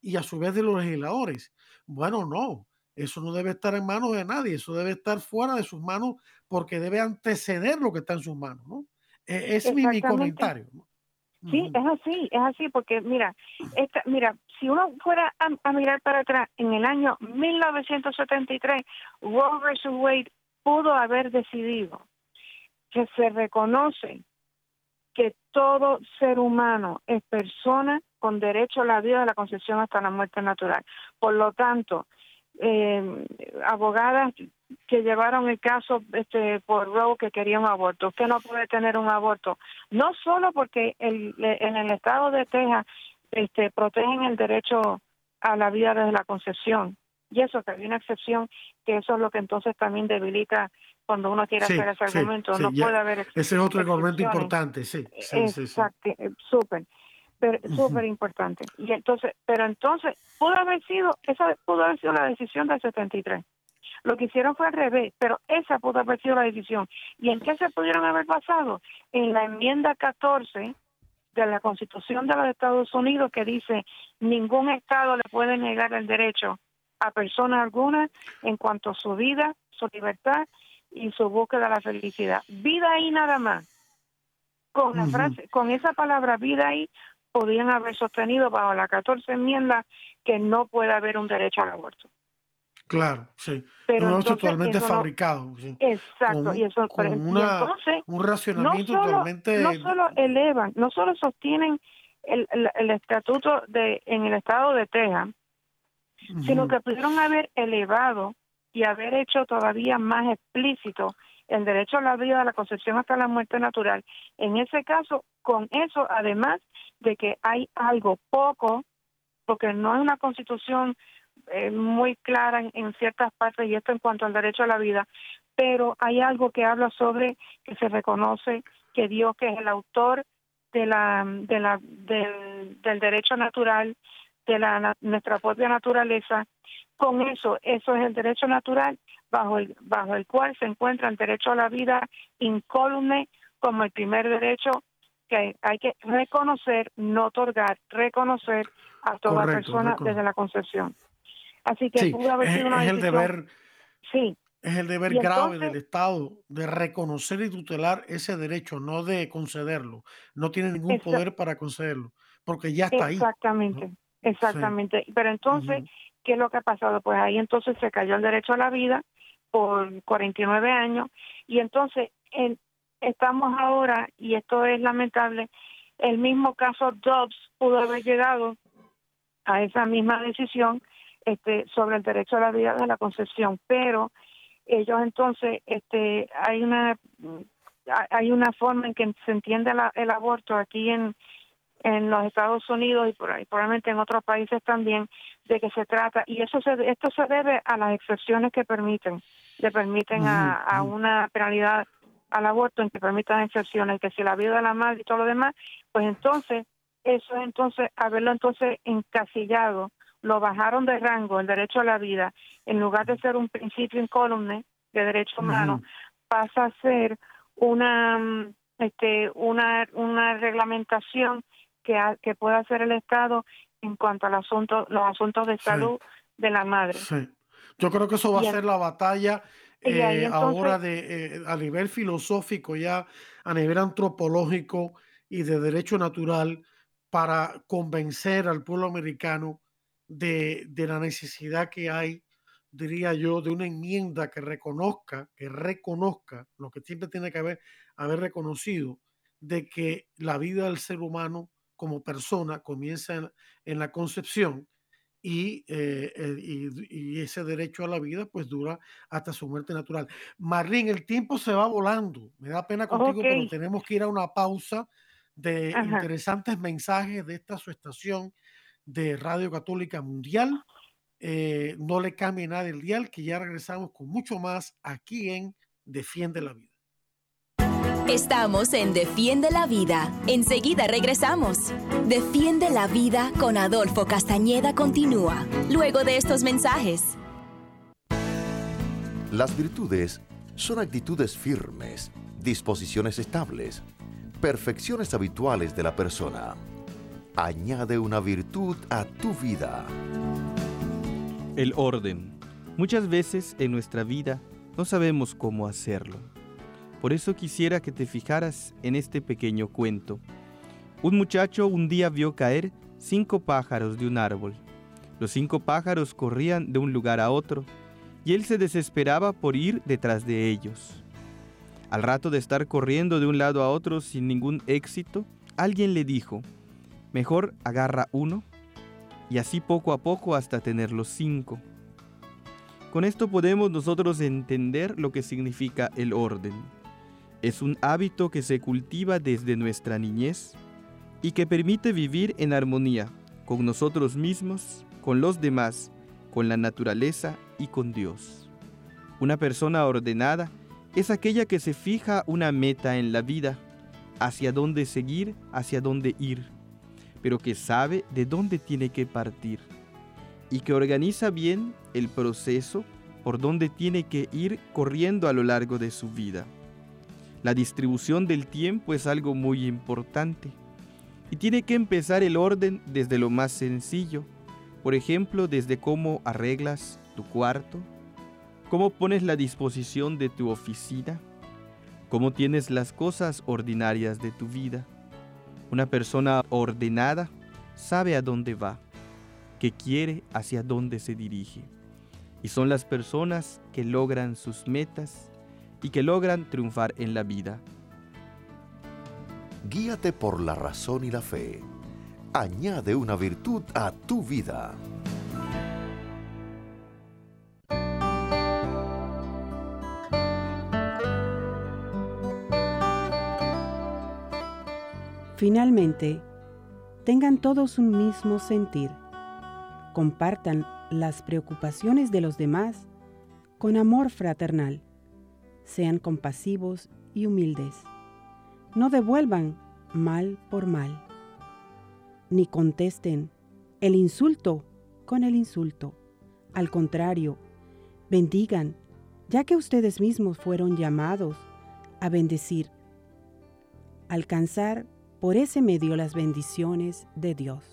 Speaker 1: y a su vez de los legisladores. Bueno, no, eso no debe estar en manos de nadie, eso debe estar fuera de sus manos porque debe anteceder lo que está en sus manos, ¿no? E, es mi, mi, comentario.
Speaker 2: Sí, es así, es así, porque mira, esta, mira, si uno fuera a, mirar para atrás, en el año 1973, Roe vs. Wade pudo haber decidido que se reconoce que todo ser humano es persona con derecho a la vida de la concepción hasta la muerte natural. Por lo tanto, eh, abogadas que llevaron el caso este, por Roe que querían un aborto. Usted no puede tener un aborto, no solo porque el, en el estado de Texas este, protegen el derecho a la vida desde la concepción. Y eso, que hay una excepción, que eso es lo que entonces también debilita cuando uno quiere hacer ese argumento. no puede haber.
Speaker 1: Ese es otro argumento importante, sí.
Speaker 2: Exacto, eh, súper súper importante. Y entonces, pero entonces pudo haber sido, esa pudo haber sido la decisión del 73. Lo que hicieron fue al revés, pero esa pudo haber sido la decisión. ¿Y en qué se pudieron haber basado? En la enmienda 14 de la Constitución de los Estados Unidos que dice ningún Estado le puede negar el derecho a persona alguna en cuanto a su vida, su libertad y su búsqueda de la felicidad. Vida ahí nada más. Con la frase, con esa palabra vida ahí, podían haber sostenido bajo la 14 enmienda que no puede haber un derecho al aborto.
Speaker 1: Claro, sí. Pero no es totalmente fabricado.
Speaker 2: Exacto. y eso,
Speaker 1: con entonces, un racionamiento
Speaker 2: no
Speaker 1: solo, totalmente...
Speaker 2: No solo elevan, no solo sostienen el, el, estatuto de en el estado de Texas, sino que pudieron haber elevado y haber hecho todavía más explícito el derecho a la vida, a la concepción hasta la muerte natural. En ese caso, con eso, además de que hay algo poco, porque no es una constitución eh, muy clara en, ciertas partes, y esto en cuanto al derecho a la vida, pero hay algo que habla sobre que se reconoce que Dios, que es el autor de la, de la, del, del derecho natural, de la, nuestra propia naturaleza, con eso, eso es el derecho natural bajo el, bajo el cual se encuentra el derecho a la vida incólume como el primer derecho que hay que reconocer, no otorgar, reconocer a toda persona desde la concepción. Así que
Speaker 1: pudo haber sido una es el deber, sí. Es el deber grave del Estado de reconocer y tutelar ese derecho, no de concederlo. No tiene ningún poder para concederlo, porque ya está
Speaker 2: ahí. Exactamente, exactamente. Pero entonces, ¿qué es lo que ha pasado? Pues ahí entonces se cayó el derecho a la vida por 49 años y entonces en, estamos ahora, y esto es lamentable, el mismo caso Dobbs pudo haber llegado a esa misma decisión este, sobre el derecho a la vida de la concepción, pero ellos entonces, este, hay una hay una forma en que se entiende el aborto aquí en en los Estados Unidos y por ahí probablemente en otros países también de que se trata y eso se esto se debe a las excepciones que permiten le permiten a, a una penalidad al aborto en que permitan excepciones, que si la vida de la madre y todo lo demás, pues entonces, eso es entonces, haberlo entonces encasillado, lo bajaron de rango, el derecho a la vida, en lugar de ser un principio incólume de derecho humano, pasa a ser una mm, este una una reglamentación que que pueda hacer el Estado en cuanto al asunto los asuntos de salud de la madre.
Speaker 1: Sí. Yo creo que eso va a ser la batalla eh, ahora de, eh, a nivel filosófico, ya a nivel antropológico y de derecho natural, para convencer al pueblo americano de, de la necesidad que hay, diría yo, de una enmienda que reconozca, que reconozca lo que siempre tiene que haber, haber reconocido, de que la vida del ser humano como persona comienza en la concepción y, eh, y, ese derecho a la vida pues dura hasta su muerte natural. Marlene, el tiempo se va volando. Me da pena contigo, pero tenemos que ir a una pausa de interesantes mensajes de esta su estación de Radio Católica Mundial. Eh, no le cambie nada el dial, que ya regresamos con mucho más aquí en Defiende la Vida.
Speaker 3: Estamos en Defiende la Vida. Enseguida regresamos. Defiende la Vida con Adolfo Castañeda continúa, luego de estos mensajes.
Speaker 4: Las virtudes son actitudes firmes, disposiciones estables, perfecciones habituales de la persona. Añade una virtud a tu vida.
Speaker 5: El orden. Muchas veces en nuestra vida no sabemos cómo hacerlo. Por eso quisiera que te fijaras en este pequeño cuento. Un muchacho un día vio caer cinco pájaros de un árbol. Los cinco pájaros corrían de un lugar a otro y él se desesperaba por ir detrás de ellos. Al rato de estar corriendo de un lado a otro sin ningún éxito, alguien le dijo, mejor agarra uno y así poco a poco hasta tener los cinco. Con esto podemos nosotros entender lo que significa el orden. Es un hábito que se cultiva desde nuestra niñez y que permite vivir en armonía con nosotros mismos, con los demás, con la naturaleza y con Dios. Una persona ordenada es aquella que se fija una meta en la vida, hacia dónde seguir, hacia dónde ir, pero que sabe de dónde tiene que partir y que organiza bien el proceso por donde tiene que ir corriendo a lo largo de su vida. La distribución del tiempo es algo muy importante y tiene que empezar el orden desde lo más sencillo, por ejemplo, desde cómo arreglas tu cuarto, cómo pones la disposición de tu oficina, cómo tienes las cosas ordinarias de tu vida. Una persona ordenada sabe a dónde va, qué quiere, hacia dónde se dirige. Y son las personas que logran sus metas y que logran triunfar en la vida.
Speaker 4: Guíate por la razón y la fe. Añade una virtud a tu vida.
Speaker 6: Finalmente, tengan todos un mismo sentir. Compartan las preocupaciones de los demás con amor fraternal sean compasivos y humildes. No devuelvan mal por mal, ni contesten el insulto con el insulto. Al contrario, bendigan, ya que ustedes mismos fueron llamados a bendecir, alcanzar por ese medio las bendiciones de Dios.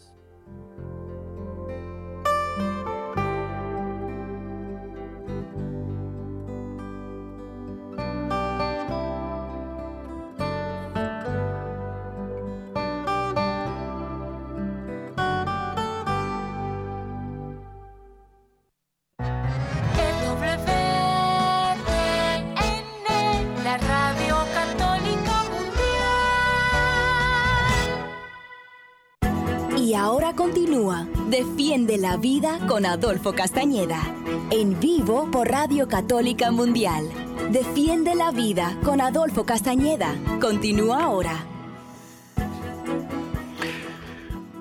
Speaker 3: Defiende la Vida con Adolfo Castañeda. En vivo por Radio Católica Mundial. Defiende la Vida con Adolfo Castañeda. Continúa ahora.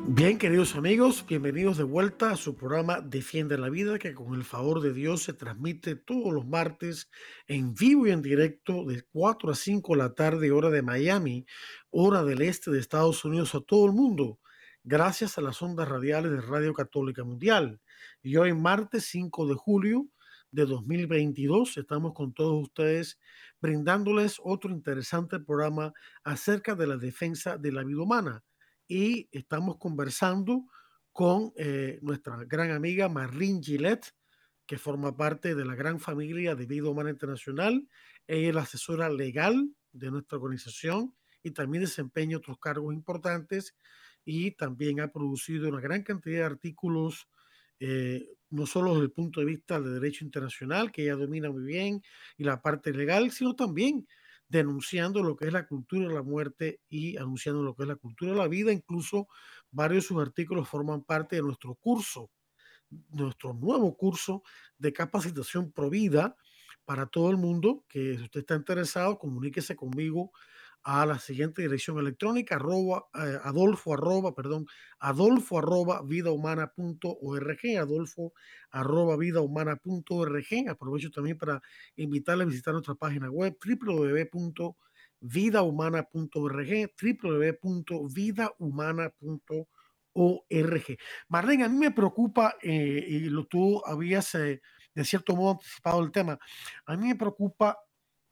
Speaker 1: Bien, queridos amigos, bienvenidos de vuelta a su programa Defiende la Vida, que con el favor de Dios se transmite todos los martes en vivo y en directo de 4 a 5 de la tarde, hora de Miami, hora del este de Estados Unidos a todo el mundo gracias a las ondas radiales de Radio Católica Mundial. Y hoy, martes 5 de julio de 2022, estamos con todos ustedes brindándoles otro interesante programa acerca de la defensa de la vida humana. Y estamos conversando con eh, nuestra gran amiga Marlene Gillette, que forma parte de la gran familia de Vida Humana Internacional. Ella es la asesora legal de nuestra organización y también desempeña otros cargos importantes y también ha producido una gran cantidad de artículos, eh, no solo desde el punto de vista de derecho internacional, que ella domina muy bien, y la parte legal, sino también denunciando lo que es la cultura de la muerte y anunciando lo que es la cultura de la vida. Incluso varios de sus artículos forman parte de nuestro curso, nuestro nuevo curso de capacitación provida para todo el mundo, que si usted está interesado, comuníquese conmigo a la siguiente dirección electrónica, arroba, eh, adolfo, arroba, perdón, adolfo, arroba, vidahumana.org, adolfo, arroba, vidahumana.org. Aprovecho también para invitarle a visitar nuestra página web, vidahumana.org, www.vidahumana.org. Marlene, a mí me preocupa, eh, y lo, tú habías eh, de cierto modo anticipado el tema, a mí me preocupa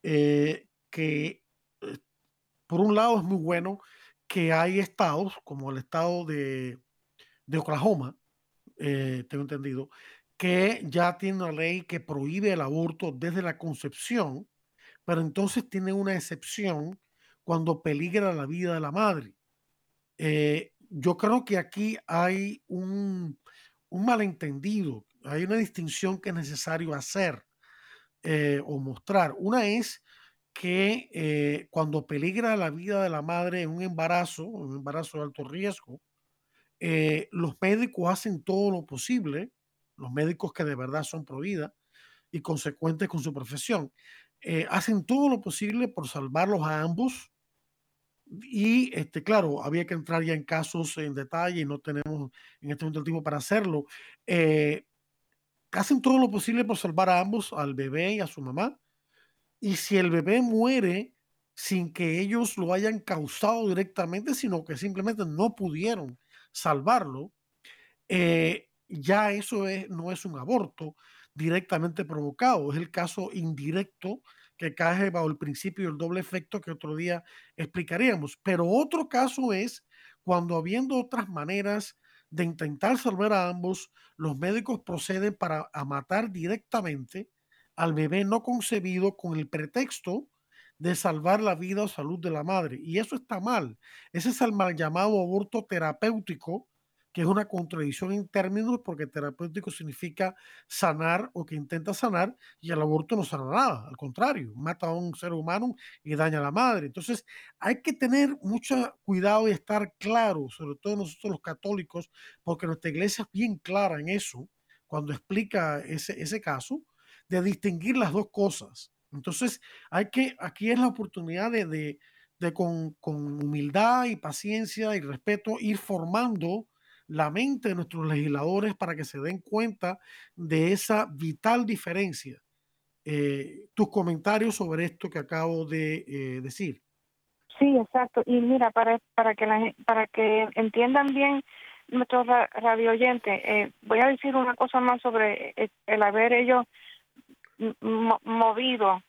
Speaker 1: eh, que, por un lado, es muy bueno que hay estados, como el estado de, de Oklahoma, tengo entendido, que ya tiene una ley que prohíbe el aborto desde la concepción, pero entonces tiene una excepción cuando peligra la vida de la madre. Eh, yo creo que aquí hay un, malentendido, hay una distinción que es necesario hacer eh, o mostrar. Una es que eh, cuando peligra la vida de la madre en un embarazo, un embarazo de alto riesgo, los médicos hacen todo lo posible los médicos que de verdad son pro vida y consecuentes con su profesión, eh, hacen todo lo posible por salvarlos a ambos. Y este, claro, había que entrar ya en casos en detalle y no tenemos en este momento el tiempo para hacerlo. Eh, hacen todo lo posible por salvar a ambos, al bebé y a su mamá. Y si el bebé muere sin que ellos lo hayan causado directamente, sino que simplemente no pudieron salvarlo, eh, ya eso es, no es un aborto directamente provocado, es el caso indirecto que cae bajo el principio del doble efecto que otro día explicaríamos. Pero otro caso es cuando habiendo otras maneras de intentar salvar a ambos, los médicos proceden para matar directamente al bebé no concebido con el pretexto de salvar la vida o salud de la madre. Y eso está mal. Ese es el mal llamado aborto terapéutico que es una contradicción en términos porque terapéutico significa sanar o que intenta sanar y el aborto no sana nada, al contrario, mata a un ser humano y daña a la madre. Entonces hay que tener mucho cuidado y estar claro, sobre todo nosotros los católicos, porque nuestra iglesia es bien clara en eso, cuando explica ese, ese caso, de distinguir las dos cosas. Entonces hay que, aquí es la oportunidad de, de, con, con humildad y paciencia y respeto ir formando la mente de nuestros legisladores para que se den cuenta de esa vital diferencia. Eh, tus comentarios sobre esto que acabo de eh, decir.
Speaker 2: Sí, exacto. Y mira, para, para, que, la, para que entiendan bien nuestros radio oyentes, eh, voy a decir una cosa más sobre el haber ellos movido,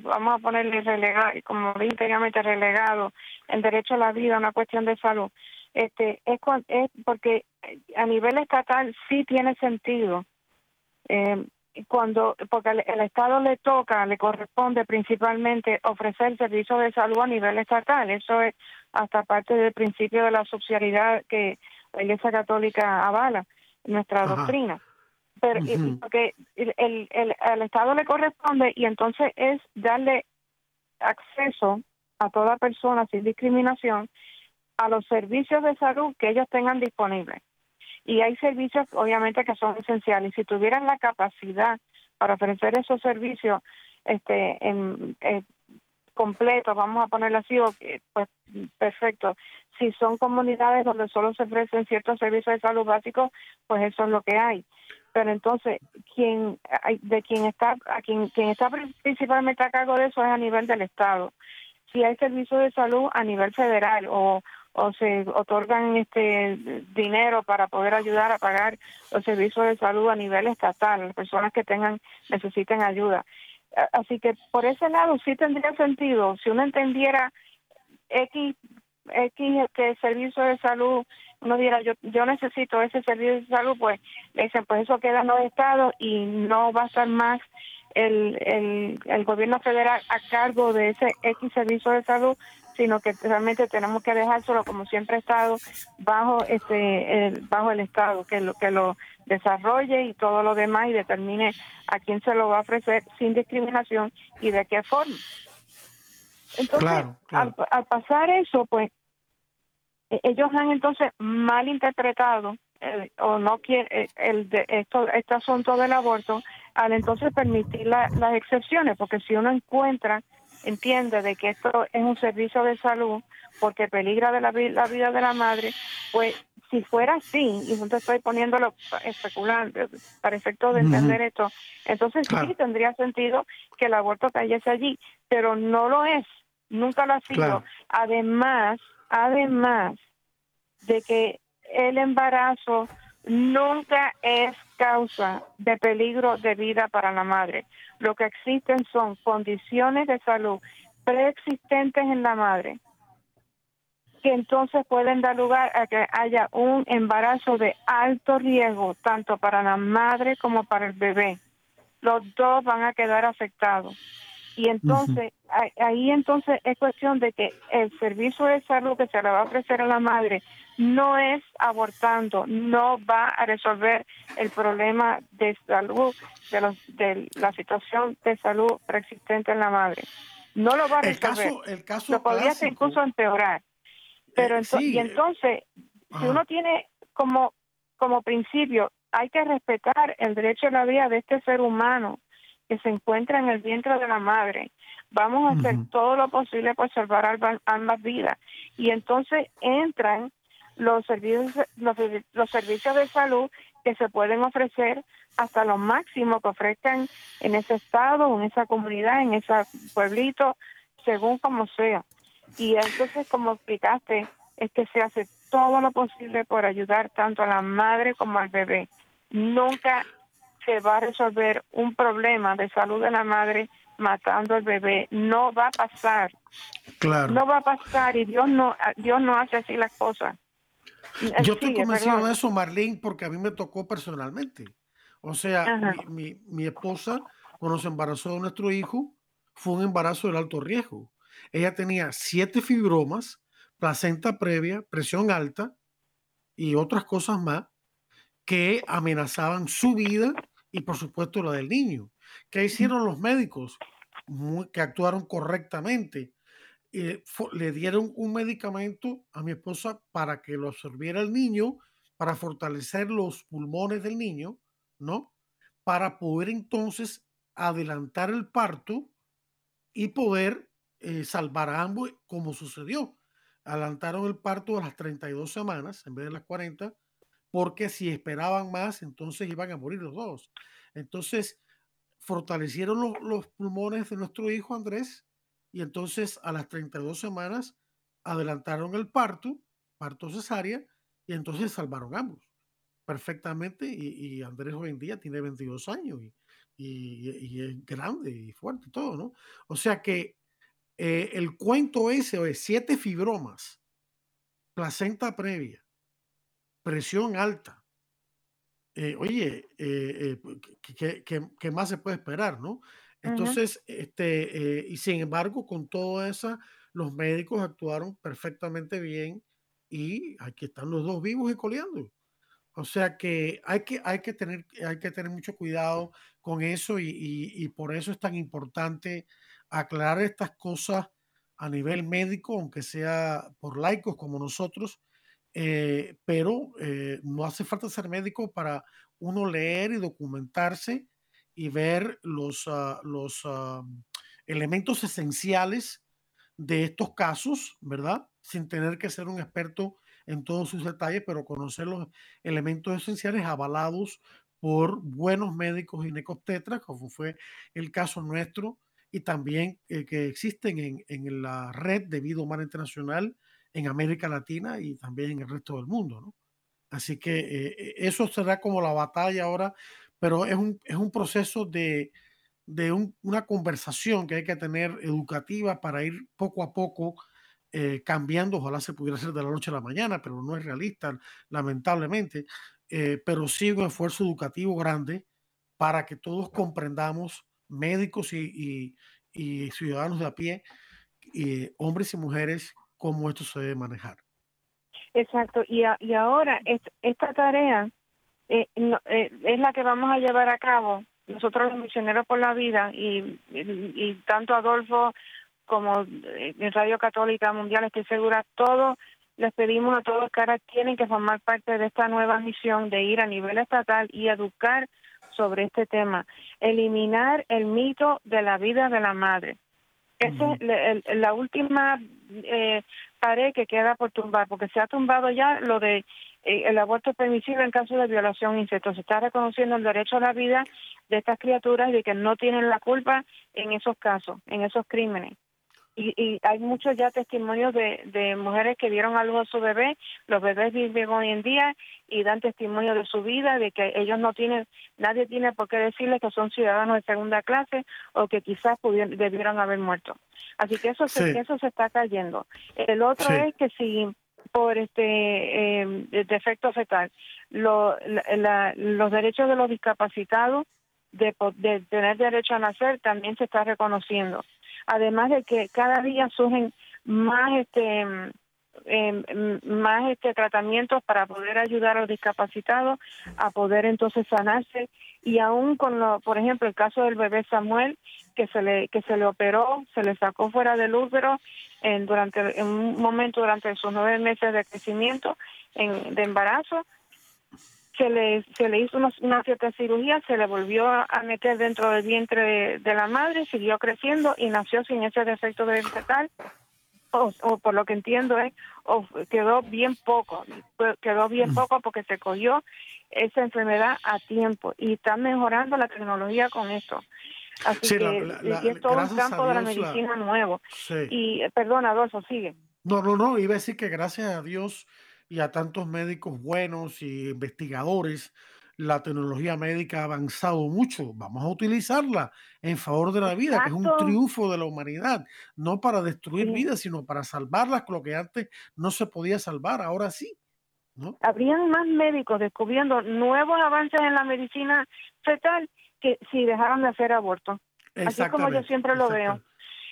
Speaker 2: vamos a ponerle relegado, como íntegramente relegado, el derecho a la vida, una cuestión de salud este es, es porque a nivel estatal sí tiene sentido eh, cuando porque el, Estado le toca, le corresponde principalmente ofrecer servicios de salud a nivel estatal. Eso es hasta parte del principio de la subsidiariedad que la Iglesia Católica avala nuestra doctrina. Pero porque el, el, el, Estado le corresponde y entonces es darle acceso a toda persona sin discriminación a los servicios de salud que ellos tengan disponibles. Y hay servicios, obviamente, que son esenciales. Si tuvieran la capacidad para ofrecer esos servicios este, en, eh, completos, vamos a ponerlo así, pues perfecto. Si son comunidades donde solo se ofrecen ciertos servicios de salud básicos, pues eso es lo que hay. Pero entonces, quien, de quien está, a quien, quien está principalmente a cargo de eso es a nivel del Estado. Si hay servicios de salud a nivel federal o, o se otorgan este dinero para poder ayudar a pagar los servicios de salud a nivel estatal, las personas que tengan necesiten ayuda. Así que por ese lado sí tendría sentido si uno entendiera X X que servicio de salud uno diera yo yo necesito ese servicio de salud pues le dicen pues eso queda en los estados y no va a estar más el, el, el gobierno federal a cargo de ese X servicio de salud sino que realmente tenemos que dejárselo como siempre ha estado bajo este el, bajo el estado que lo que lo desarrolle y todo lo demás y determine a quién se lo va a ofrecer sin discriminación y de qué forma. Entonces Al, pasar eso pues ellos han entonces mal interpretado eh, o no quiere eh, el de esto este asunto del aborto al entonces permitir las excepciones porque si uno encuentra entiende de que esto es un servicio de salud porque peligra de la, la vida de la madre, pues si fuera así, y te estoy poniéndolo especulante para efecto de entender esto, entonces sí tendría sentido que el aborto cayese allí, pero no lo es, nunca lo ha sido. Además, además de que el embarazo nunca es causa de peligro de vida para la madre. Lo que existen son condiciones de salud preexistentes en la madre que entonces pueden dar lugar a que haya un embarazo de alto riesgo tanto para la madre como para el bebé. Los dos van a quedar afectados. Y entonces, ahí entonces es cuestión de que el servicio de salud que se le va a ofrecer a la madre no es abortando, no va a resolver el problema de salud, de, los, de la situación de salud preexistente en la madre. No lo va a resolver. El caso, el caso lo podría incluso empeorar. Pero eh, y entonces, si uno tiene como, como principio, hay que respetar el derecho a la vida de este ser humano que se encuentra en el vientre de la madre. Vamos a hacer todo lo posible por salvar ambas vidas. Y entonces entran los servicios, los, servicios de salud que se pueden ofrecer hasta lo máximo que ofrezcan en ese estado, en esa comunidad, en ese pueblito, según como sea. Y entonces, como explicaste, es que se hace todo lo posible por ayudar tanto a la madre como al bebé. Nunca se va a resolver un problema de salud de la madre matando al bebé. No va a pasar. Claro. No va a pasar y Dios no, Dios no hace así las cosas.
Speaker 1: Yo estoy convencido de eso, Marlene, porque a mí me tocó personalmente. O sea, mi, mi, esposa, cuando se embarazó de nuestro hijo, fue un embarazo de alto riesgo. Ella tenía siete fibromas, placenta previa, presión alta y otras cosas más que amenazaban su vida y por supuesto la del niño. ¿Qué hicieron los médicos? que actuaron correctamente. Eh, le dieron un medicamento a mi esposa para que lo absorbiera el niño, para fortalecer los pulmones del niño, ¿no? Para poder entonces adelantar el parto y poder eh, salvar a ambos, como sucedió. Adelantaron el parto a las 32 semanas en vez de las 40, porque si esperaban más, entonces iban a morir los dos. Entonces, fortalecieron los, pulmones de nuestro hijo Andrés y entonces a las 32 semanas adelantaron el parto, parto cesárea, y entonces salvaron ambos perfectamente. Y, Andrés hoy en día tiene 22 años y, y, es grande y fuerte y todo, ¿no? O sea que eh, el cuento ese de siete fibromas, placenta previa, presión alta. Eh, oye, eh, ¿qué, más se puede esperar, no? Entonces, este, y sin embargo, con todo eso, los médicos actuaron perfectamente bien y aquí están los dos vivos y coleando. O sea que hay que, hay que, tener, hay que tener mucho cuidado con eso y, y por eso es tan importante aclarar estas cosas a nivel médico, aunque sea por laicos como nosotros, eh, pero eh, no hace falta ser médico para uno leer y documentarse y ver los, ah, los ah, elementos esenciales de estos casos, ¿verdad? Sin tener que ser un experto en todos sus detalles, pero conocer los elementos esenciales avalados por buenos médicos ginecobstetras, como fue el caso nuestro, y también eh, que existen en, en, la red de vida humana internacional en América Latina y también en el resto del mundo. ¿no? Así que eh, eh, eso será como la batalla ahora, pero es un, es un proceso de, de un, una conversación que hay que tener educativa para ir poco a poco cambiando. Ojalá se pudiera hacer de la noche a la mañana, pero no es realista, lamentablemente. pero sí un esfuerzo educativo grande para que todos comprendamos médicos y, ciudadanos de a pie, y hombres y mujeres, cómo esto se debe manejar.
Speaker 2: Exacto, y, y ahora esta tarea eh, eh, es la que vamos a llevar a cabo nosotros los misioneros por la vida y, y, tanto Adolfo como eh, en Radio Católica Mundial, estoy segura, todos les pedimos a todos que ahora tienen que formar parte de esta nueva misión de ir a nivel estatal y educar sobre este tema, eliminar el mito de la vida de la madre. Esa es la última eh, pared que queda por tumbar, porque se ha tumbado ya lo de eh, el aborto permisible en caso de violación incesto. Se está reconociendo el derecho a la vida de estas criaturas y de que no tienen la culpa en esos casos, en esos crímenes. Y, hay muchos ya testimonios de, mujeres que dieron algo a su bebé, los bebés viven hoy en día y dan testimonio de su vida, de que ellos no tienen, nadie tiene por qué decirles que son ciudadanos de segunda clase o que quizás pudieron, debieron haber muerto. Así que eso, se, eso se está cayendo. El otro es que si por este eh, defecto fetal, los derechos de los discapacitados de, de tener derecho a nacer también se está reconociendo además de que cada día surgen más este em, más este tratamientos para poder ayudar a los discapacitados a poder entonces sanarse. Y aún con lo, por ejemplo el caso del bebé Samuel que se le que se le operó se le sacó fuera del útero en durante en un momento durante sus nueve meses de crecimiento en, de embarazo se le, se le hizo una, cierta cirugía, se le volvió a, meter dentro del vientre de, la madre, siguió creciendo y nació sin ese defecto de fetal. O, o, por lo que entiendo es, o quedó bien poco, quedó bien mm. poco porque se cogió esa enfermedad a tiempo y está mejorando la tecnología con esto. Así que es todo un campo de la medicina nuevo. Y perdona, Adolfo, sigue.
Speaker 1: No, no, no, iba a decir que gracias a Dios y a tantos médicos buenos y investigadores, la tecnología médica ha avanzado mucho. Vamos a utilizarla en favor de la vida, que es un triunfo de la humanidad, no para destruir vidas, sino para salvarlas, lo que antes no se podía salvar, ahora sí. ¿no?
Speaker 2: Habrían más médicos descubriendo nuevos avances en la medicina fetal que si dejaron de hacer aborto. Así como yo siempre lo veo.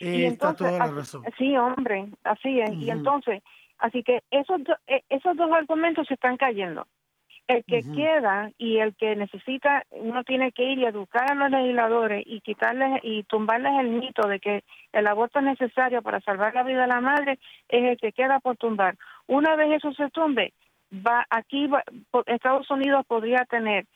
Speaker 1: Y entonces, toda la razón.
Speaker 2: Sí, hombre, así es. Y entonces, Así que esos, e, esos dos argumentos se están cayendo. El que queda y el que necesita, uno tiene que ir y educar a los legisladores y quitarles y tumbarles el mito de que el aborto es necesario para salvar la vida de la madre, es el que queda por tumbar. Una vez eso se tumbe, va aquí Estados Unidos podría tener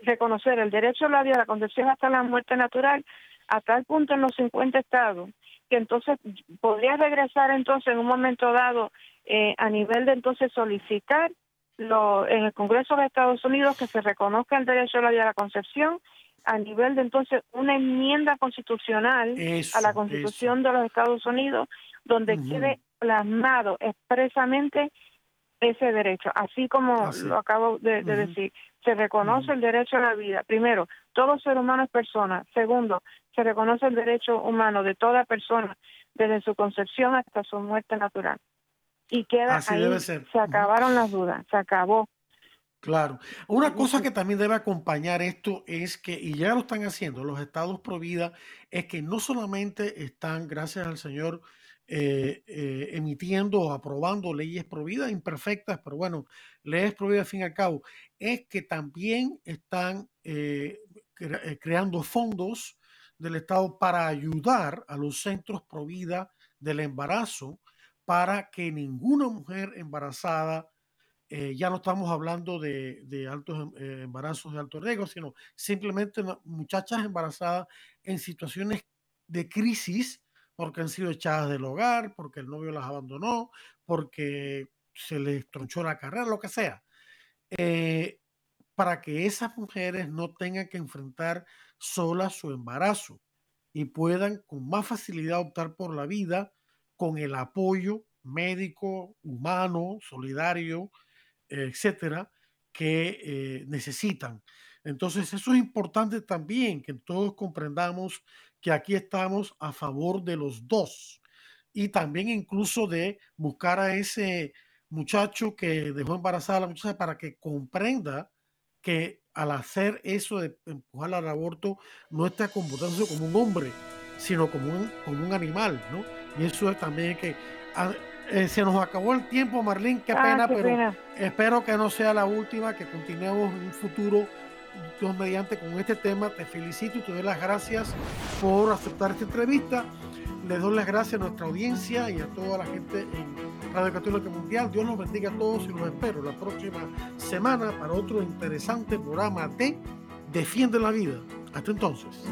Speaker 2: reconocer el derecho a la vida, la concepción hasta la muerte natural, a tal punto en los 50 estados que entonces podría regresar entonces en un momento dado eh, a nivel de entonces solicitar lo, en el Congreso de Estados Unidos que se reconozca el derecho a la vida a la concepción a nivel de entonces una enmienda constitucional a la Constitución de los Estados Unidos donde quede plasmado expresamente ese derecho, así como lo acabo de, decir, se reconoce el derecho a la vida. Primero, todo ser humano es persona. Segundo, se reconoce el derecho humano de toda persona desde su concepción hasta su muerte natural. Y queda ahí, se acabaron las dudas, se acabó.
Speaker 1: Claro. Una cosa que también debe acompañar esto es que, y ya lo están haciendo los estados pro vida, es que no solamente están, gracias al Señor, eh, eh, emitiendo o aprobando leyes prohibidas imperfectas, pero bueno, leyes prohibidas al fin y al cabo, es que también están eh, creando fondos del Estado para ayudar a los centros pro vida del embarazo para que ninguna mujer embarazada, ya no estamos hablando de, altos em, embarazos de alto riesgo, sino simplemente muchachas embarazadas en situaciones de crisis porque han sido echadas del hogar, porque el novio las abandonó, porque se les tronchó la carrera, lo que sea, eh, para que esas mujeres no tengan que enfrentar solas su embarazo y puedan con más facilidad optar por la vida con el apoyo médico, humano, solidario, etcétera, que eh, necesitan. Entonces, eso es importante también, que todos comprendamos que aquí estamos a favor de los dos y también incluso de buscar a ese muchacho que dejó embarazada a la muchacha para que comprenda que al hacer eso de empujar al aborto no está comportándose como un hombre, sino como un, como un animal, ¿no? Y eso es también que eh, se nos acabó el tiempo, Marlene, qué ah, pena, pero espero que no sea la última, que continuemos en un futuro Dios mediante con este tema. Te felicito y te doy las gracias por aceptar esta entrevista. Les doy las gracias a nuestra audiencia y a toda la gente en Radio Católica Mundial. Dios los bendiga a todos y los espero la próxima semana para otro interesante programa de Defiende la Vida. Hasta entonces.